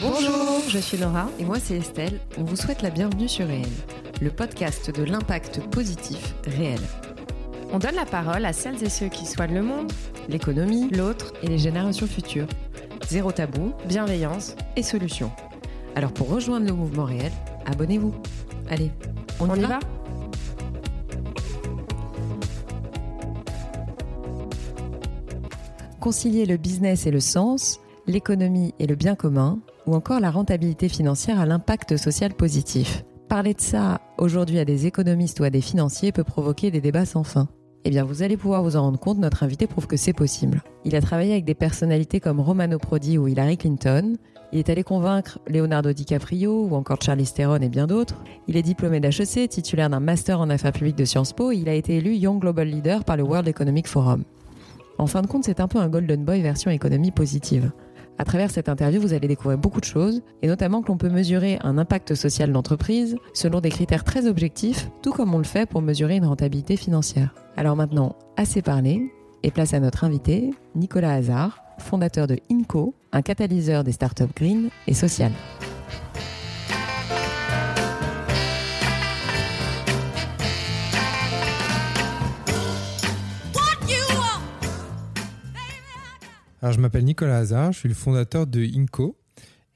Bonjour, je suis Laura et moi c'est Estelle. On vous souhaite la bienvenue sur Réel, le podcast de l'impact positif réel. On donne la parole à celles et ceux qui soignent le monde, l'économie, l'autre et les générations futures. Zéro tabou, bienveillance et solutions. Alors pour rejoindre le mouvement réel, abonnez-vous. Allez, on, y, va, Concilier le business et le sens, l'économie et le bien commun, ou encore la rentabilité financière à l'impact social positif. Parler de ça aujourd'hui à des économistes ou à des financiers peut provoquer des débats sans fin. Eh bien, vous allez pouvoir vous en rendre compte, notre invité prouve que c'est possible. Il a travaillé avec des personnalités comme Romano Prodi ou Hillary Clinton. Il est allé convaincre Leonardo DiCaprio ou encore Charlie Theron et bien d'autres. Il est diplômé d'HEC, titulaire d'un master en affaires publiques de Sciences Po et il a été élu Young Global Leader par le World Economic Forum. En fin de compte, c'est un peu un Golden Boy version économie positive. À travers cette interview, vous allez découvrir beaucoup de choses, et notamment que l'on peut mesurer un impact social d'entreprise selon des critères très objectifs, tout comme on le fait pour mesurer une rentabilité financière. Alors maintenant, assez parlé, et place à notre invité, Nicolas Hazard, fondateur de INCO, un catalyseur des startups green et sociales. Alors, je m'appelle Nicolas Hazard, je suis le fondateur de INCO.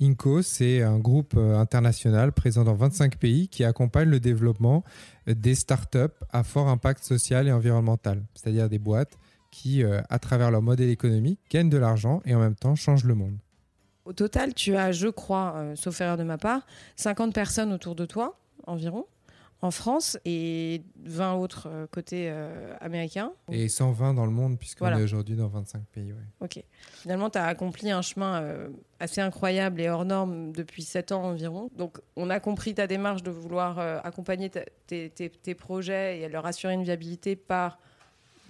INCO, c'est un groupe euh, international présent dans 25 pays qui accompagne le développement euh, des startups à fort impact social et environnemental, c'est-à-dire des boîtes qui, euh, à travers leur modèle économique, gagnent de l'argent et en même temps changent le monde. Au total, tu as, je crois, sauf erreur de ma part, 50 personnes autour de toi environ en France et 20 autres euh, côté euh, américain. Et 120 dans le monde, puisqu'on est aujourd'hui dans 25 pays. Ok. Finalement, tu as accompli un chemin euh, assez incroyable et hors norme depuis 7 ans environ. Donc, on a compris ta démarche de vouloir accompagner tes, projets et leur assurer une viabilité par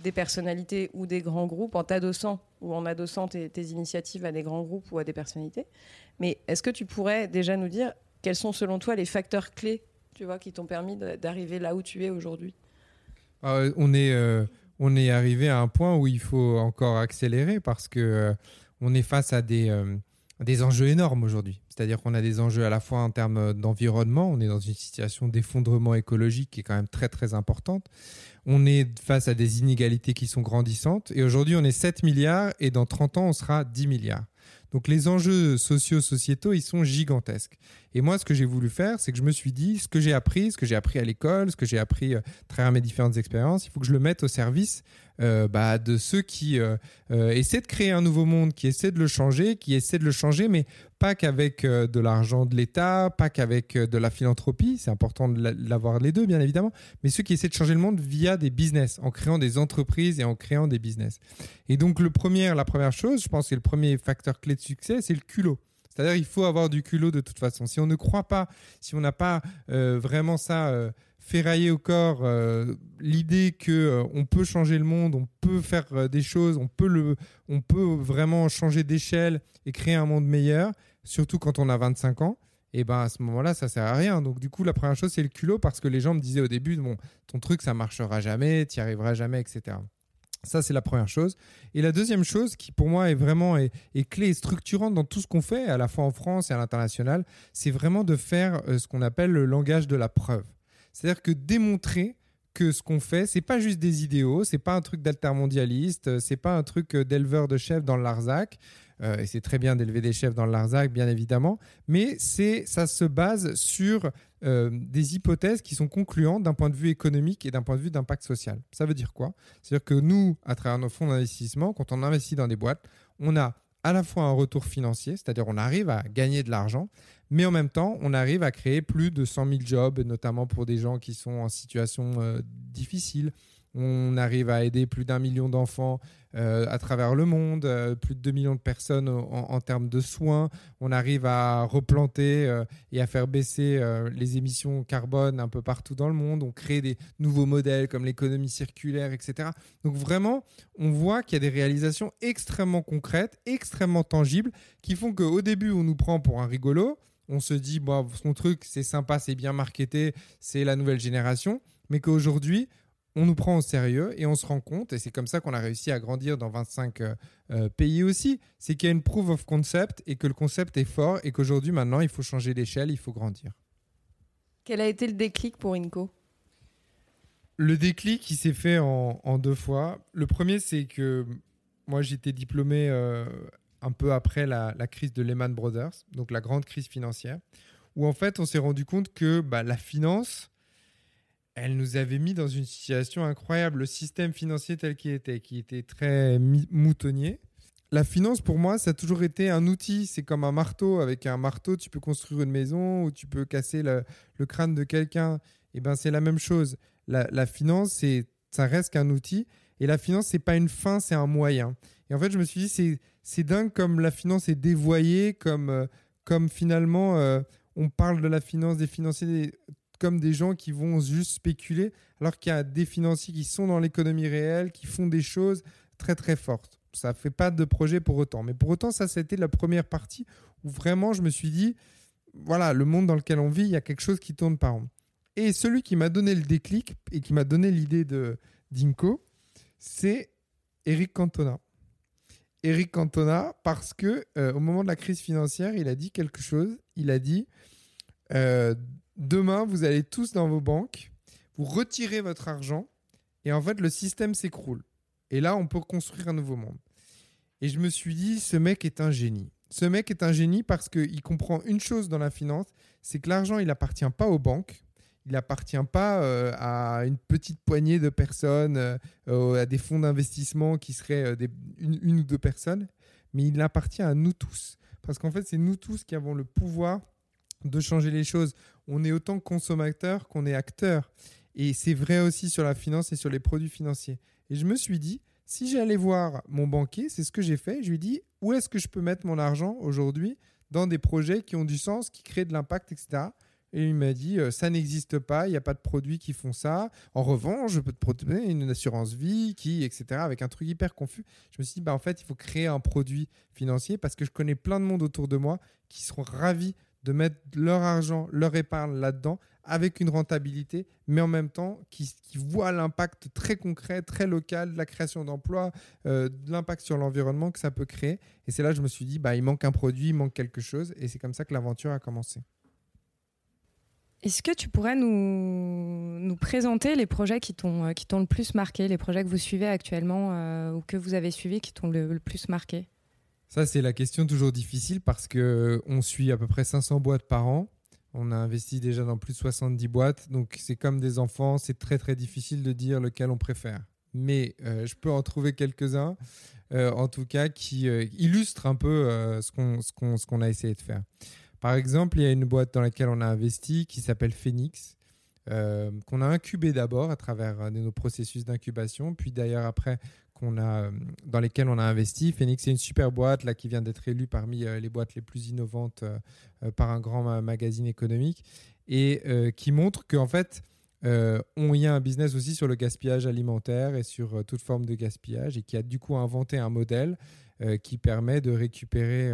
des personnalités ou des grands groupes en t'adossant ou en adossant tes initiatives à des grands groupes ou à des personnalités. Mais est-ce que tu pourrais déjà nous dire quels sont selon toi les facteurs clés tu vois, qui t'ont permis d'arriver là où tu es aujourd'hui ah, On est, euh, on est arrivé à un point où il faut encore accélérer parce que euh, on est face à des, euh, des enjeux énormes aujourd'hui. C'est-à-dire qu'on a des enjeux à la fois en termes d'environnement, on est dans une situation d'effondrement écologique qui est quand même très très importante. On est face à des inégalités qui sont grandissantes et aujourd'hui on est 7 milliards et dans 30 ans on sera 10 milliards. Donc les enjeux sociaux, sociétaux, ils sont gigantesques. Et moi, ce que j'ai voulu faire, c'est que je me suis dit, ce que j'ai appris, ce que j'ai appris à l'école, ce que j'ai appris euh, à travers mes différentes expériences, il faut que je le mette au service euh, bah, de ceux qui euh, essaient de créer un nouveau monde, qui essaient de le changer, qui essaient de le changer, mais pas qu'avec de l'argent de l'État, pas qu'avec de la philanthropie, c'est important de l'avoir les deux, bien évidemment, mais ceux qui essaient de changer le monde via des business, en créant des entreprises et en créant des business. Et donc, le premier, la première chose, je pense que le premier facteur clé de succès, c'est le culot. C'est-à-dire il faut avoir du culot de toute façon. Si on ne croit pas, si on n'a pas euh, vraiment ça euh, ferraillé au corps, euh, l'idée que on peut changer le monde, on peut faire des choses, on peut, le, on peut vraiment changer d'échelle et créer un monde meilleur, surtout quand on a 25 ans, et eh ben à ce moment-là, ça sert à rien. Donc du coup, la première chose, c'est le culot parce que les gens me disaient au début, bon, ton truc, ça marchera jamais, tu n'y arriveras jamais, etc. Ça, c'est la première chose. Et la deuxième chose, qui pour moi est vraiment clé et structurante dans tout ce qu'on fait, à la fois en France et à l'international, c'est vraiment de faire euh, ce qu'on appelle le langage de la preuve. C'est-à-dire que démontrer que ce qu'on fait, c'est pas juste des idéaux, c'est pas un truc d'altermondialiste, euh, c'est pas un truc euh, d'éleveur de chefs dans le Larzac. Et c'est très bien d'élever des chefs dans le Larzac, bien évidemment, mais c'est ça se base sur des hypothèses qui sont concluantes d'un point de vue économique et d'un point de vue d'impact social. Ça veut dire quoi? C'est-à-dire que nous, à travers nos fonds d'investissement, quand on investit dans des boîtes, on a à la fois un retour financier, c'est-à-dire on arrive à gagner de l'argent, mais en même temps, on arrive à créer plus de 100 000 jobs, notamment pour des gens qui sont en situation euh, difficile. On arrive à aider plus d'un million d'enfants euh, à travers le monde, euh, plus de 2 millions de personnes en, termes de soins. On arrive à replanter euh, et à faire baisser les émissions carbone un peu partout dans le monde. On crée des nouveaux modèles comme l'économie circulaire, etc. Donc vraiment, on voit qu'il y a des réalisations extrêmement concrètes, extrêmement tangibles, qui font qu'au début, on nous prend pour un rigolo. On se dit, bon, son truc, c'est sympa, c'est bien marketé, c'est la nouvelle génération. Mais qu'aujourd'hui, on nous prend au sérieux et on se rend compte, et c'est comme ça qu'on a réussi à grandir dans 25 euh, euh, pays aussi, c'est qu'il y a une proof of concept et que le concept est fort et qu'aujourd'hui, maintenant, il faut changer d'échelle, il faut grandir. Quel a été le déclic pour Inco? Le déclic, il s'est fait en, deux fois. Le premier, c'est que moi, j'étais diplômé euh, un peu après la, crise de Lehman Brothers, donc la grande crise financière, où en fait, on s'est rendu compte que bah, la finance, elle nous avait mis dans une situation incroyable. Le système financier tel qu'il était, qui était très moutonnier. La finance, pour moi, ça a toujours été un outil. C'est comme un marteau. Avec un marteau, tu peux construire une maison ou tu peux casser le, crâne de quelqu'un. Et eh ben, c'est la même chose. La, finance, ça reste qu'un outil. Et la finance, c'est pas une fin, c'est un moyen. Et en fait, je me suis dit, c'est, dingue comme la finance est dévoyée, comme, euh, finalement, euh, on parle de la finance, des financiers, comme des gens qui vont juste spéculer, alors qu'il y a des financiers qui sont dans l'économie réelle, qui font des choses très très fortes. Ça ne fait pas de projet pour autant. Mais pour autant, ça, c'était la première partie où vraiment je me suis dit, voilà, le monde dans lequel on vit, il y a quelque chose qui tourne par rond. Et celui qui m'a donné le déclic et qui m'a donné l'idée de d'Inco, c'est Eric Cantona. Eric Cantona, parce que euh, au moment de la crise financière, il a dit quelque chose. Il a dit euh, demain, vous allez tous dans vos banques, vous retirez votre argent, et en fait, le système s'écroule. Et là, on peut construire un nouveau monde. Et je me suis dit, ce mec est un génie. Ce mec est un génie parce qu'il comprend une chose dans la finance, c'est que l'argent, il n'appartient pas aux banques, il n'appartient pas euh, à une petite poignée de personnes, euh, à des fonds d'investissement qui seraient euh, une, une, ou deux personnes, mais il appartient à nous tous. Parce qu'en fait, c'est nous tous qui avons le pouvoir de changer les choses. On est autant consommateur qu'on est acteur. Et c'est vrai aussi sur la finance et sur les produits financiers. Et je me suis dit, si j'allais voir mon banquier, c'est ce que j'ai fait, je lui ai dit, où est-ce que je peux mettre mon argent aujourd'hui dans des projets qui ont du sens, qui créent de l'impact, etc. Et il m'a dit, euh, ça n'existe pas, il n'y a pas de produits qui font ça. En revanche, je peux te proposer une assurance vie qui, etc., avec un truc hyper confus. Je me suis dit, bah, en fait, il faut créer un produit financier parce que je connais plein de monde autour de moi qui seront ravis de mettre leur argent, leur épargne là-dedans avec une rentabilité, mais en même temps qui, voit l'impact très concret, très local de la création d'emplois, euh, de l'impact sur l'environnement que ça peut créer. Et c'est là que je me suis dit, bah, il manque un produit, il manque quelque chose. Et c'est comme ça que l'aventure a commencé. Est-ce que tu pourrais nous, présenter les projets qui t'ont le plus marqué, les projets que vous suivez actuellement euh, ou que vous avez suivis qui t'ont le plus marqué? Ça, c'est la question toujours difficile parce que on suit à peu près 500 boîtes par an. On a investi déjà dans plus de 70 boîtes. Donc, c'est comme des enfants. C'est très, très difficile de dire lequel on préfère. Mais euh, je peux en trouver quelques-uns, euh, en tout cas, qui euh, illustrent un peu ce qu'on a essayé de faire. Par exemple, il y a une boîte dans laquelle on a investi qui s'appelle Phoenix. qu'on a incubé d'abord à travers nos processus d'incubation, puis d'ailleurs après a, euh, dans lesquelles on a investi. Phoenix, c'est une super boîte là, qui vient d'être élue parmi euh, les boîtes les plus innovantes euh, par un grand magazine économique et qui montre qu'en fait, on y a un business aussi sur le gaspillage alimentaire et sur toute forme de gaspillage et qui a du coup inventé un modèle qui permet de récupérer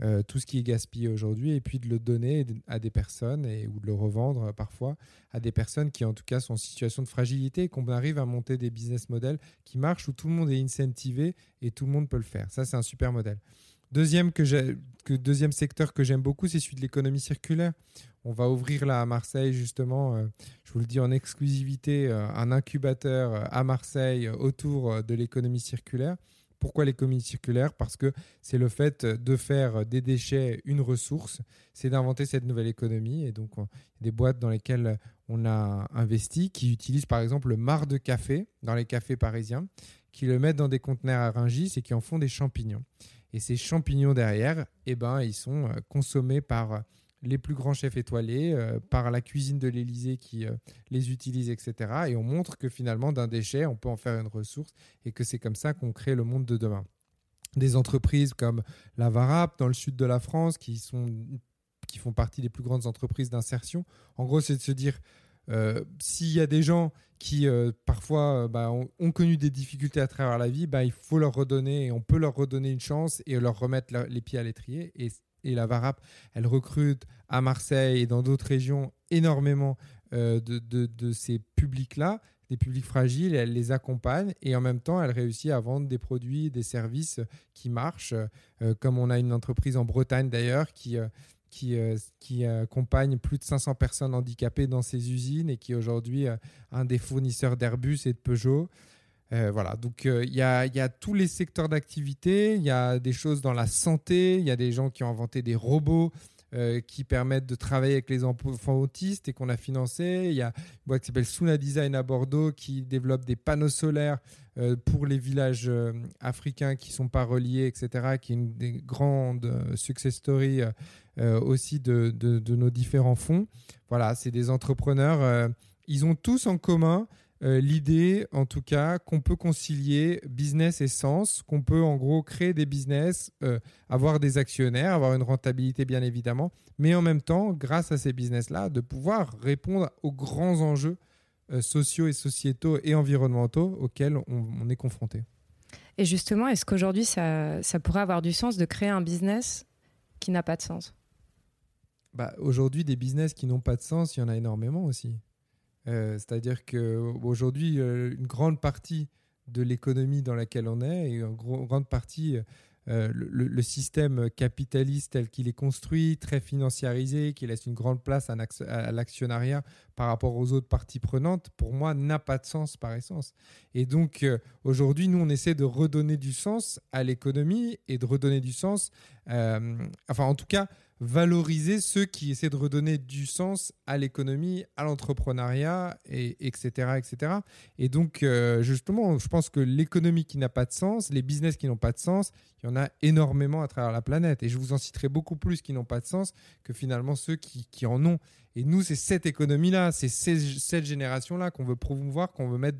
euh, tout ce qui est gaspillé aujourd'hui et puis de le donner à des personnes et, ou de le revendre euh, parfois à des personnes qui en tout cas sont en situation de fragilité et qu'on arrive à monter des business models qui marchent où tout le monde est incentivé et tout le monde peut le faire. Ça, c'est un super modèle. Deuxième, que deuxième secteur que j'aime beaucoup, c'est celui de l'économie circulaire. On va ouvrir là à Marseille, justement, euh, je vous le dis en exclusivité, un incubateur à Marseille autour de l'économie circulaire. Pourquoi l'économie circulaire? Parce que c'est le fait de faire des déchets une ressource, c'est d'inventer cette nouvelle économie. Et donc, des boîtes dans lesquelles on a investi qui utilisent par exemple le marc de café dans les cafés parisiens, qui le mettent dans des conteneurs à Rungis et qui en font des champignons. Et ces champignons derrière, eh ben, ils sont euh, consommés par les plus grands chefs étoilés, euh, par la cuisine de l'Élysée qui euh, les utilise, etc. Et on montre que finalement, d'un déchet, on peut en faire une ressource et que c'est comme ça qu'on crée le monde de demain. Des entreprises comme la Varap dans le sud de la France qui, sont, qui font partie des plus grandes entreprises d'insertion. En gros, c'est de se dire, euh, s'il y a des gens qui parfois bah, ont, connu des difficultés à travers la vie, bah, il faut leur redonner, on peut leur redonner une chance et leur remettre les pieds à l'étrier. Et et la Varap, elle recrute à Marseille et dans d'autres régions énormément euh, de, de, ces publics-là. des publics fragiles, elle les accompagne et en même temps, elle réussit à vendre des produits, des services qui marchent, comme on a une entreprise en Bretagne d'ailleurs qui qui, qui accompagne plus de 500 personnes handicapées dans ses usines et qui est aujourd'hui un des fournisseurs d'Airbus et de Peugeot. Euh, voilà, donc euh, il y, a, tous les secteurs d'activité, il y a des choses dans la santé, il y a des gens qui ont inventé des robots euh, qui permettent de travailler avec les enfants autistes et qu'on a financé. Il y a une boîte qui s'appelle Suna Design à Bordeaux qui développe des panneaux solaires pour les villages africains qui ne sont pas reliés, etc., qui est une des grandes success stories aussi de, de, nos différents fonds. Voilà, c'est des entrepreneurs. ils ont tous en commun euh, l'idée, en tout cas, qu'on peut concilier business et sens, qu'on peut en gros créer des business, euh, avoir des actionnaires, avoir une rentabilité bien évidemment, mais en même temps, grâce à ces business-là, de pouvoir répondre aux grands enjeux euh, sociaux et sociétaux et environnementaux auxquels on, est confronté. Et justement, est-ce qu'aujourd'hui, ça, ça pourrait avoir du sens de créer un business qui n'a pas de sens? Bah, Aujourd'hui, des business qui n'ont pas de sens, il y en a énormément aussi. Euh, c'est-à-dire qu'aujourd'hui, euh, une grande partie de l'économie dans laquelle on est, et une grande partie, euh, le, système capitaliste tel qu'il est construit, très financiarisé, qui laisse une grande place à, l'actionnariat par rapport aux autres parties prenantes, pour moi, n'a pas de sens par essence. Et donc, aujourd'hui, nous, on essaie de redonner du sens à l'économie et de redonner du sens, enfin, en tout cas, valoriser ceux qui essaient de redonner du sens à l'économie, à l'entrepreneuriat, et, etc., etc. Et donc, euh, justement, je pense que l'économie qui n'a pas de sens, les business qui n'ont pas de sens, il y en a énormément à travers la planète. Et je vous en citerai beaucoup plus qui n'ont pas de sens que finalement ceux qui, en ont. Et nous, c'est cette économie-là, c'est cette génération-là qu'on veut promouvoir, qu'on veut mettre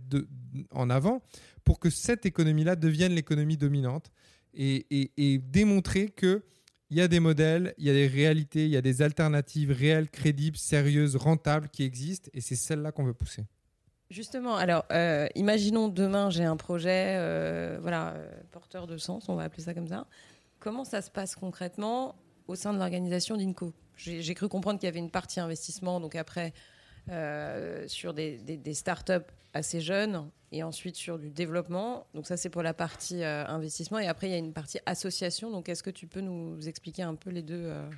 en avant pour que cette économie-là devienne l'économie dominante et démontrer que il y a des modèles, il y a des réalités, il y a des alternatives réelles, crédibles, sérieuses, rentables qui existent, et c'est celle-là qu'on veut pousser. Justement, alors, euh, imaginons demain, j'ai un projet, euh, voilà, euh, porteur de sens, on va appeler ça comme ça. Comment ça se passe concrètement au sein de l'organisation d'INCO? J'ai cru comprendre qu'il y avait une partie investissement, donc après, sur des, startups assez jeunes et ensuite sur du développement. Donc ça, c'est pour la partie euh, investissement. Et après, il y a une partie association. Donc est-ce que tu peux nous expliquer un peu les deux euh,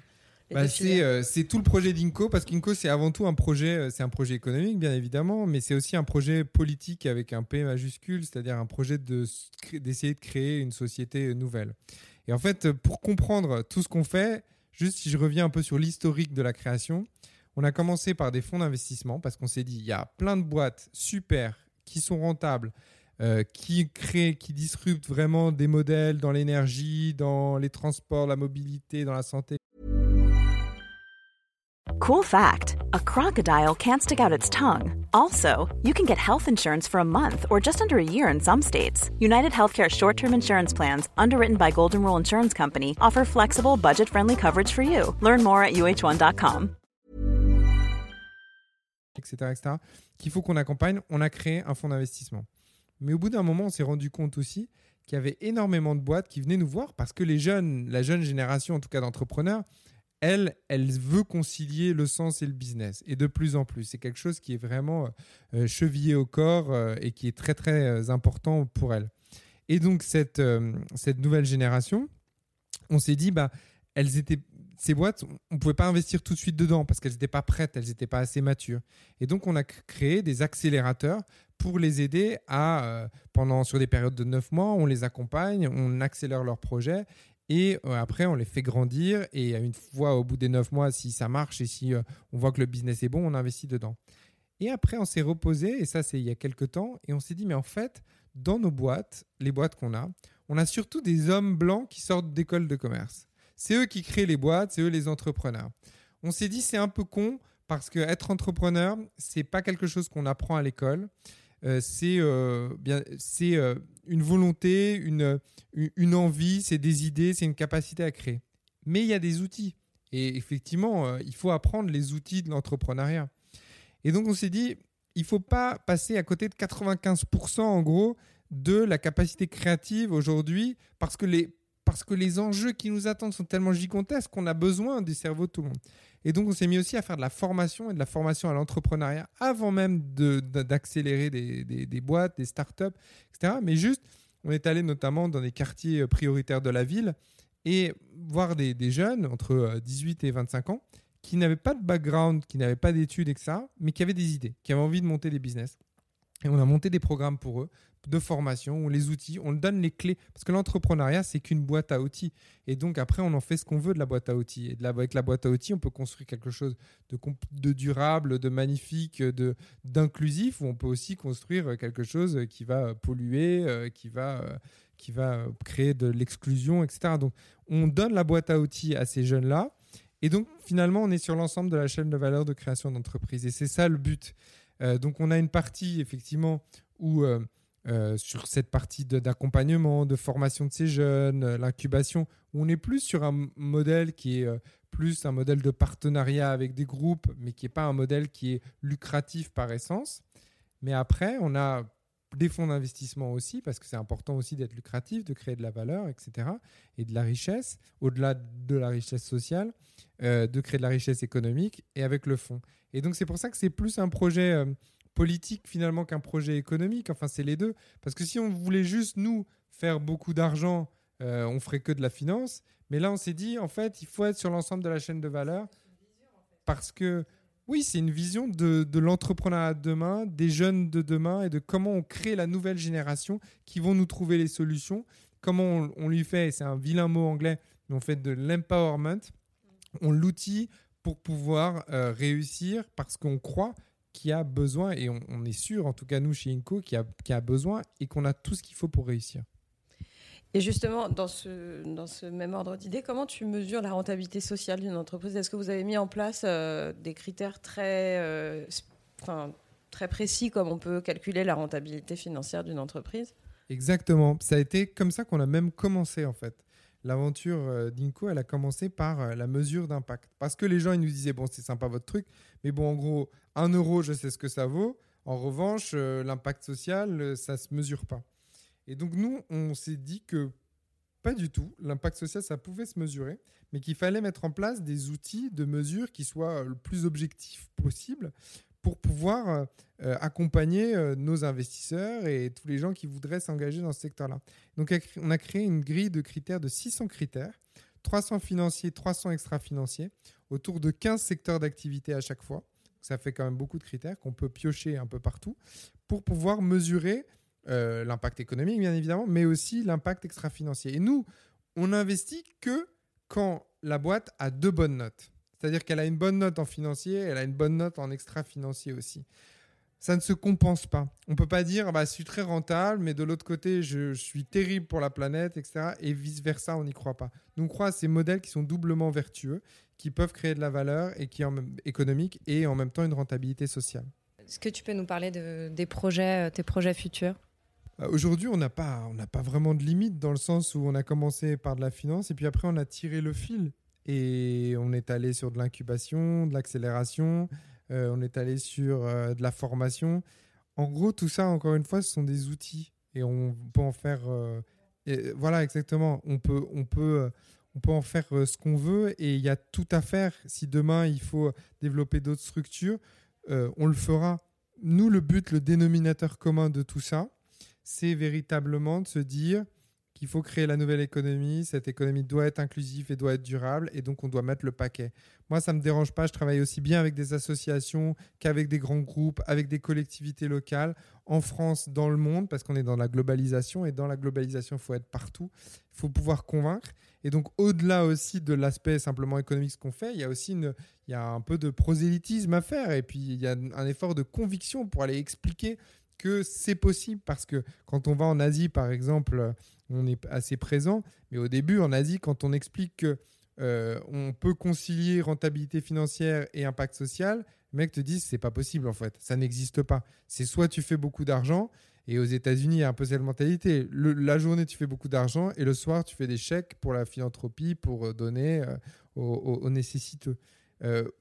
bah, euh, c'est, tout le projet d'Inco parce qu'Inco c'est avant tout un projet, c'est un projet économique bien évidemment, mais c'est aussi un projet politique avec un P majuscule, c'est-à-dire un projet de, d'essayer de créer une société nouvelle. Et en fait, pour comprendre tout ce qu'on fait, juste si je reviens un peu sur l'historique de la création, on a commencé par des fonds d'investissement parce qu'on s'est dit il y a plein de boîtes super qui sont rentables, euh, qui créent, qui disruptent vraiment des modèles dans l'énergie, dans les transports, la mobilité, dans la santé. Cool fact a crocodile can't stick out its tongue. Also, you can get health insurance for a month or just under a year in some states. United Healthcare short term insurance plans, underwritten by Golden Rule Insurance Company, offer flexible, budget friendly coverage for you. Learn more at uh1.com. etc., etc., qu'il faut qu'on accompagne, on a créé un fonds d'investissement. Mais au bout d'un moment, on s'est rendu compte aussi qu'il y avait énormément de boîtes qui venaient nous voir parce que les jeunes, la jeune génération en tout cas d'entrepreneurs, elle, elle veut concilier le sens et le business. Et de plus en plus. C'est quelque chose qui est vraiment euh, chevillé au corps euh, et qui est très, très euh, important pour elle. Et donc, cette, cette nouvelle génération, on s'est dit, bah, elles étaient ces boîtes, on ne pouvait pas investir tout de suite dedans parce qu'elles n'étaient pas prêtes, elles n'étaient pas assez matures. Et donc, on a créé des accélérateurs pour les aider à, euh, pendant sur des périodes de 9 mois, on les accompagne, on accélère leurs projets et euh, après, on les fait grandir. Et une fois au bout des 9 mois, si ça marche et si euh, on voit que le business est bon, on investit dedans. Et après, on s'est reposé, et ça, c'est il y a quelques temps, et on s'est dit, mais en fait, dans nos boîtes, les boîtes qu'on a, on a surtout des hommes blancs qui sortent d'écoles de commerce. C'est eux qui créent les boîtes, c'est eux les entrepreneurs. On s'est dit c'est un peu con parce que être entrepreneur, c'est pas quelque chose qu'on apprend à l'école. Euh, c'est euh, bien, c'est euh, une volonté, une, une envie, c'est des idées, c'est une capacité à créer. Mais il y a des outils. Et effectivement, il faut apprendre les outils de l'entrepreneuriat. Et donc on s'est dit, il faut pas passer à côté de 95% en gros de la capacité créative aujourd'hui parce que les parce que les enjeux qui nous attendent sont tellement gigantesques qu'on a besoin du cerveau de tout le monde. Et donc, on s'est mis aussi à faire de la formation et de la formation à l'entrepreneuriat avant même d'accélérer des, des, boîtes, des startups, etc. Mais juste, on est allé notamment dans des quartiers prioritaires de la ville et voir des, des jeunes entre 18 et 25 ans qui n'avaient pas de background, qui n'avaient pas d'études, etc., mais qui avaient des idées, qui avaient envie de monter des business. Et on a monté des programmes pour eux de formation, on les outils, on donne les clés. Parce que l'entrepreneuriat, c'est qu'une boîte à outils. Et donc après, on en fait ce qu'on veut de la boîte à outils. Et de la, avec la boîte à outils, on peut construire quelque chose de, de durable, de magnifique, de, d'inclusif, ou on peut aussi construire quelque chose qui va polluer, euh, qui va, euh, qui va créer de l'exclusion, etc. Donc on donne la boîte à outils à ces jeunes-là. Et donc finalement, on est sur l'ensemble de la chaîne de valeur de création d'entreprise. Et c'est ça le but. Euh, donc on a une partie effectivement où euh, sur cette partie d'accompagnement, de, formation de ces jeunes, l'incubation, où on est plus sur un modèle qui est plus un modèle de partenariat avec des groupes, mais qui n'est pas un modèle qui est lucratif par essence. Mais après, on a des fonds d'investissement aussi, parce que c'est important aussi d'être lucratif, de créer de la valeur, etc. Et de la richesse, au-delà de la richesse sociale, de créer de la richesse économique, et avec le fonds. Et donc c'est pour ça que c'est plus un projet euh, politique finalement qu'un projet économique. Enfin, c'est les deux. Parce que si on voulait juste nous faire beaucoup d'argent, euh, on ferait que de la finance. Mais là, on s'est dit, en fait, il faut être sur l'ensemble de la chaîne de valeur. Parce que, oui, c'est une vision de, de l'entrepreneuriat de demain, des jeunes de demain et de comment on crée la nouvelle génération qui vont nous trouver les solutions. Comment on, lui fait, c'est un vilain mot anglais, mais on fait de l'empowerment. On l'outil pour pouvoir euh, réussir parce qu'on croit qu'il y a besoin, et on, est sûr, en tout cas nous chez Inco, qu'il y, a besoin et qu'on a tout ce qu'il faut pour réussir. Et justement, dans ce, dans ce même ordre d'idée, comment tu mesures la rentabilité sociale d'une entreprise? Est-ce que vous avez mis en place euh, des critères très, euh, enfin, très précis, comme on peut calculer la rentabilité financière d'une entreprise? Exactement. Ça a été comme ça qu'on a même commencé en fait l'aventure euh, d'Inco, elle a commencé par euh, la mesure d'impact. Parce que les gens, ils nous disaient, bon, c'est sympa votre truc, mais bon, en gros, un euro, je sais ce que ça vaut. En revanche, euh, l'impact social, ça ne se mesure pas. Et donc, nous, on s'est dit que pas du tout, l'impact social, ça pouvait se mesurer, mais qu'il fallait mettre en place des outils de mesure qui soient le plus objectifs possible pour pouvoir euh, euh, accompagner euh, nos investisseurs et tous les gens qui voudraient s'engager dans ce secteur-là. Donc, on a créé une grille de critères de 600 critères, 300 financiers, 300 extra-financiers, autour de 15 secteurs d'activité à chaque fois. Ça fait quand même beaucoup de critères qu'on peut piocher un peu partout pour pouvoir mesurer l'impact économique, bien évidemment, mais aussi l'impact extra-financier. Et nous, on n'investit que quand la boîte a deux bonnes notes. C'est-à-dire qu'elle a une bonne note en financier, elle a une bonne note en extra-financier aussi. Ça ne se compense pas. On ne peut pas dire bah, je suis très rentable, mais de l'autre côté, je, suis terrible pour la planète, etc. Et vice-versa, on n'y croit pas. Nous, on croit à ces modèles qui sont doublement vertueux, qui peuvent créer de la valeur et qui en même, économique et en même temps une rentabilité sociale. Est-ce que tu peux nous parler de, des projets, euh, tes projets futurs? Bah, Aujourd'hui, on n'a pas, on pas vraiment de limite dans le sens où on a commencé par de la finance et puis après on a tiré le fil. Et on est allé sur de l'incubation, de l'accélération, euh, on est allé sur euh, de la formation. En gros, tout ça, encore une fois, ce sont des outils et on peut en faire. Euh, voilà, exactement. On peut, on peut, on peut en faire ce qu'on veut et il y a tout à faire. Si demain il faut développer d'autres structures, on le fera. Nous, le but, le dénominateur commun de tout ça, c'est véritablement de se dire il faut créer la nouvelle économie. Cette économie doit être inclusive et doit être durable. Et donc, on doit mettre le paquet. Moi, ça ne me dérange pas. Je travaille aussi bien avec des associations qu'avec des grands groupes, avec des collectivités locales, en France, dans le monde, parce qu'on est dans la globalisation. Et dans la globalisation, il faut être partout. Il faut pouvoir convaincre. Et donc, au-delà aussi de l'aspect simplement économique, ce qu'on fait, il y a aussi une, il y a un peu de prosélytisme à faire. Et puis, il y a un effort de conviction pour aller expliquer que c'est possible parce que quand on va en Asie, par exemple, on est assez présent. Mais au début, en Asie, quand on explique que euh, peut concilier rentabilité financière et impact social, les mecs te disent c'est pas possible en fait, ça n'existe pas. C'est soit tu fais beaucoup d'argent, et aux États-Unis, il y a un peu cette mentalité. la journée, tu fais beaucoup d'argent, et le soir, tu fais des chèques pour la philanthropie, pour euh, donner euh, aux, nécessiteux.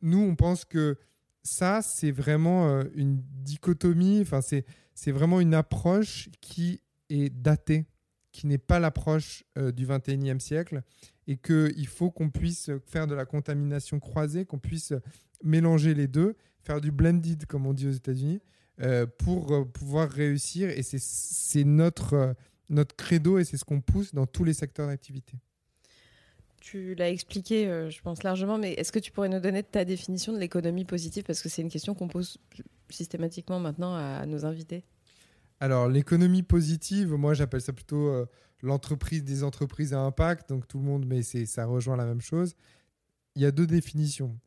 nous, on pense que ça, c'est vraiment une dichotomie, c'est vraiment une approche qui est datée qui n'est pas l'approche euh, du 21e siècle et qu'il faut qu'on puisse faire de la contamination croisée, qu'on puisse mélanger les deux, faire du blended, comme on dit aux États-Unis, euh, pour euh, pouvoir réussir. Et c'est notre, notre credo et c'est ce qu'on pousse dans tous les secteurs d'activité. Tu l'as expliqué, je pense largement, mais est-ce que tu pourrais nous donner ta définition de l'économie positive? Parce que c'est une question qu'on pose systématiquement maintenant à nos invités. Alors, l'économie positive, moi j'appelle ça plutôt euh, l'entreprise des entreprises à impact, donc tout le monde, mais ça rejoint la même chose. Il y a deux définitions.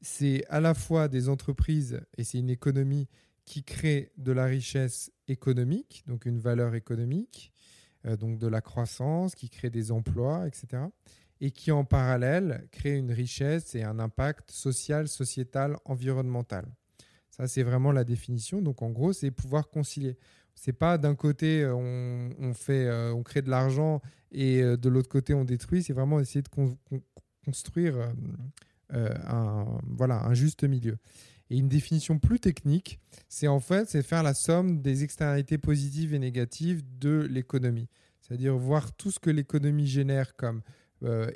C'est à la fois des entreprises, et c'est une économie qui crée de la richesse économique, donc une valeur économique, euh, donc de la croissance, qui crée des emplois, etc. Et qui en parallèle crée une richesse et un impact social, sociétal, environnemental. Ça, c'est vraiment la définition. Donc, en gros, c'est pouvoir concilier. C'est pas d'un côté euh, on, fait, euh, on crée de l'argent et euh, de l'autre côté on détruit. C'est vraiment essayer de construire un, voilà, un juste milieu. Et une définition plus technique, c'est en fait c'est faire la somme des externalités positives et négatives de l'économie. C'est-à-dire voir tout ce que l'économie génère comme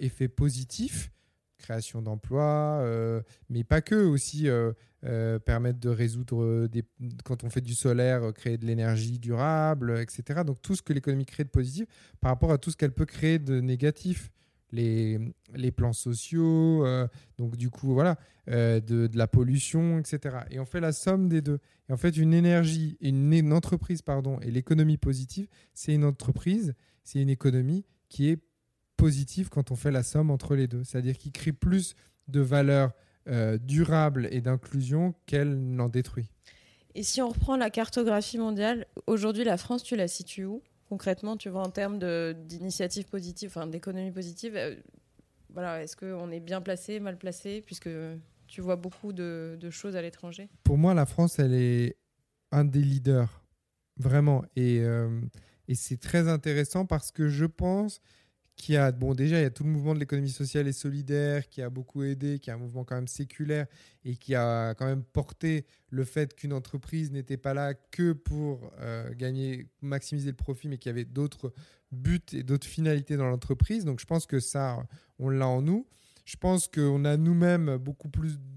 effet positif création d'emplois, euh, mais pas que, aussi euh, euh, permettre de résoudre, des, quand on fait du solaire, créer de l'énergie durable, etc. Donc tout ce que l'économie crée de positif par rapport à tout ce qu'elle peut créer de négatif. Les, les plans sociaux, donc du coup, voilà, de, de, la pollution, etc. Et on fait la somme des deux. Et en fait, une énergie, une, une entreprise, pardon, et l'économie positive, c'est une entreprise, c'est une économie qui est positif quand on fait la somme entre les deux. C'est-à-dire qu'il crée plus de valeur euh, durable et d'inclusion qu'elle n'en détruit. Et si on reprend la cartographie mondiale, aujourd'hui la France, tu la situes où? Concrètement, tu vois, en termes d'initiatives positives, enfin d'économie positive euh, voilà, Est-ce qu'on est bien placé, mal placé, puisque tu vois beaucoup de, choses à l'étranger? Pour moi, la France, elle est un des leaders, vraiment. Et, euh, et c'est très intéressant parce que je pense qui a, bon, déjà, il y a tout le mouvement de l'économie sociale et solidaire qui a beaucoup aidé, qui est un mouvement quand même séculaire et qui a quand même porté le fait qu'une entreprise n'était pas là que pour euh, gagner, maximiser le profit, mais qu'il y avait d'autres buts et d'autres finalités dans l'entreprise. Donc, je pense que ça, on l'a en nous. Je pense qu'on a nous-mêmes beaucoup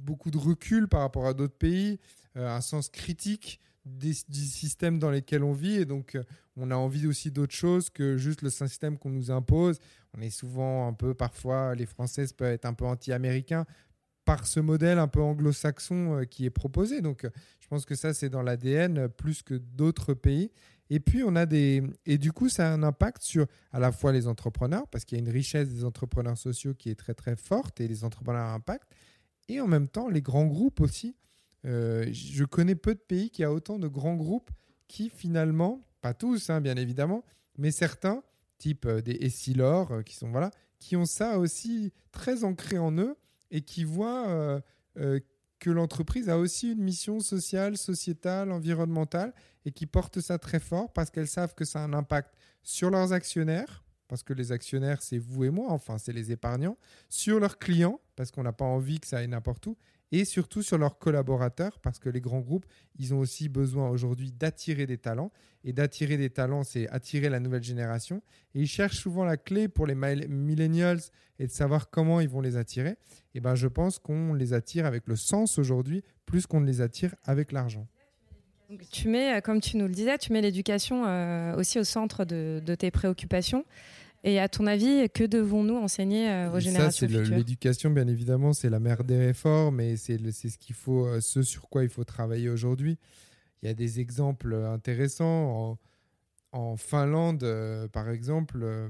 beaucoup de recul par rapport à d'autres pays, euh, un sens critique du système dans lesquels on vit et donc euh, on a envie aussi d'autre chose que juste le système qu'on nous impose. On est souvent un peu, parfois, les Françaises peuvent être un peu anti-américains par ce modèle un peu anglo-saxon euh, qui est proposé. Donc, euh, je pense que ça, c'est dans l'ADN plus que d'autres pays. Et puis, on a des. Et du coup, ça a un impact sur à la fois les entrepreneurs, parce qu'il y a une richesse des entrepreneurs sociaux qui est très, très forte et les entrepreneurs à impact. Et en même temps, les grands groupes aussi euh, je connais peu de pays qui a autant de grands groupes qui finalement, pas tous hein, bien évidemment, mais certains, type euh, des Essilor, euh, qui sont voilà, qui ont ça aussi très ancré en eux et qui voient que l'entreprise a aussi une mission sociale, sociétale, environnementale et qui portent ça très fort parce qu'elles savent que ça a un impact sur leurs actionnaires, parce que les actionnaires, c'est vous et moi, enfin, c'est les épargnants, sur leurs clients, parce qu'on n'a pas envie que ça aille n'importe où, et surtout sur leurs collaborateurs, parce que les grands groupes, ils ont aussi besoin aujourd'hui d'attirer des talents. Et d'attirer des talents, c'est attirer la nouvelle génération. Et ils cherchent souvent la clé pour les millennials et de savoir comment ils vont les attirer. Et ben, je pense qu'on les attire avec le sens aujourd'hui, plus qu'on ne les attire avec l'argent. Tu mets, euh, comme tu nous le disais, tu mets l'éducation euh, aussi au centre de, de tes préoccupations. Et à ton avis, que devons-nous enseigner euh, aux générations ça, futures L'éducation, bien évidemment, c'est la mère des réformes et c'est ce qu'il faut, euh, ce sur quoi il faut travailler aujourd'hui. Il y a des exemples intéressants. En, Finlande, euh, par exemple,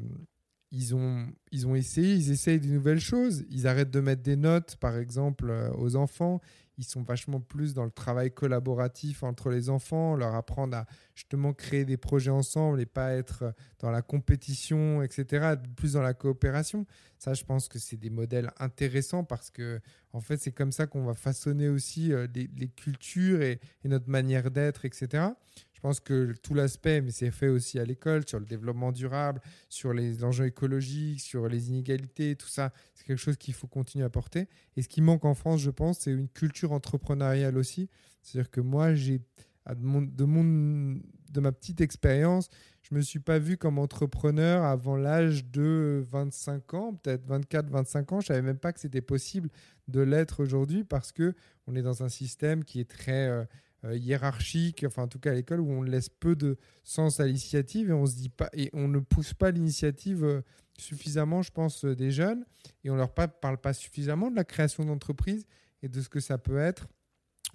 ils, ont, ils ont essayé, ils essayent de nouvelles choses. Ils arrêtent de mettre des notes, par exemple, aux enfants ils sont vachement plus dans le travail collaboratif entre les enfants, leur apprendre à justement créer des projets ensemble et pas être dans la compétition, etc., plus dans la coopération. Ça, je pense que c'est des modèles intéressants parce que, en fait, c'est comme ça qu'on va façonner aussi euh, les, cultures et, et notre manière d'être, etc. Je pense que tout l'aspect, mais c'est fait aussi à l'école, sur le développement durable, sur les enjeux écologiques, sur les inégalités, tout ça, c'est quelque chose qu'il faut continuer à porter. Et ce qui manque en France, je pense, c'est une culture entrepreneuriale aussi. C'est-à-dire que moi, j'ai de mon, de ma petite expérience, je me suis pas vu comme entrepreneur avant l'âge de 25 ans, peut-être 24, 25 ans. Je savais même pas que c'était possible de l'être aujourd'hui parce que on est dans un système qui est très euh, euh, hiérarchique, enfin en tout cas à l'école où on laisse peu de sens à l'initiative et on et on ne pousse pas l'initiative euh, suffisamment, je pense, des jeunes et on leur parle pas suffisamment de la création d'entreprise et de ce que ça peut être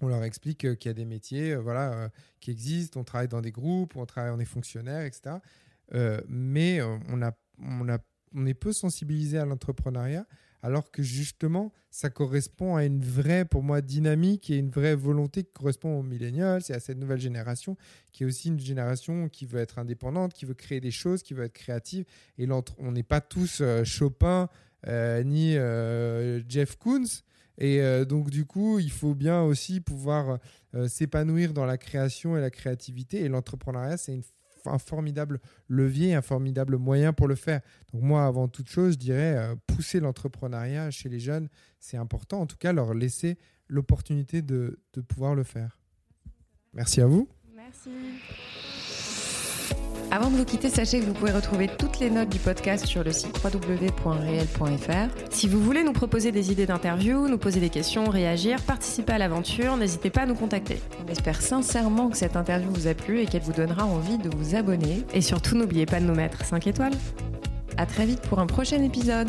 on leur explique euh, qu'il y a des métiers euh, voilà, euh, qui existent, on travaille dans des groupes, on travaille, on est fonctionnaire, etc. mais on, est peu sensibilisé à l'entrepreneuriat, alors que justement, ça correspond à une vraie, pour moi, dynamique et une vraie volonté qui correspond aux millénials et à cette nouvelle génération, qui est aussi une génération qui veut être indépendante, qui veut créer des choses, qui veut être créative. Et on n'est pas tous Chopin ni Jeff Koons, et euh, donc, du coup, il faut bien aussi pouvoir euh, s'épanouir dans la création et la créativité. Et l'entrepreneuriat, c'est un formidable levier, un formidable moyen pour le faire. Donc, moi, avant toute chose, je dirais euh, pousser l'entrepreneuriat chez les jeunes, c'est important. En tout cas, leur laisser l'opportunité de, de pouvoir le faire. Merci à vous. Merci. Avant de vous quitter, sachez que vous pouvez retrouver toutes les notes du podcast sur le site www.réel.fr. Si vous voulez nous proposer des idées d'interview, nous poser des questions, réagir, participer à l'aventure, n'hésitez pas à nous contacter. On espère sincèrement que cette interview vous a plu et qu'elle vous donnera envie de vous abonner. Et surtout, n'oubliez pas de nous mettre 5 étoiles. À très vite pour un prochain épisode.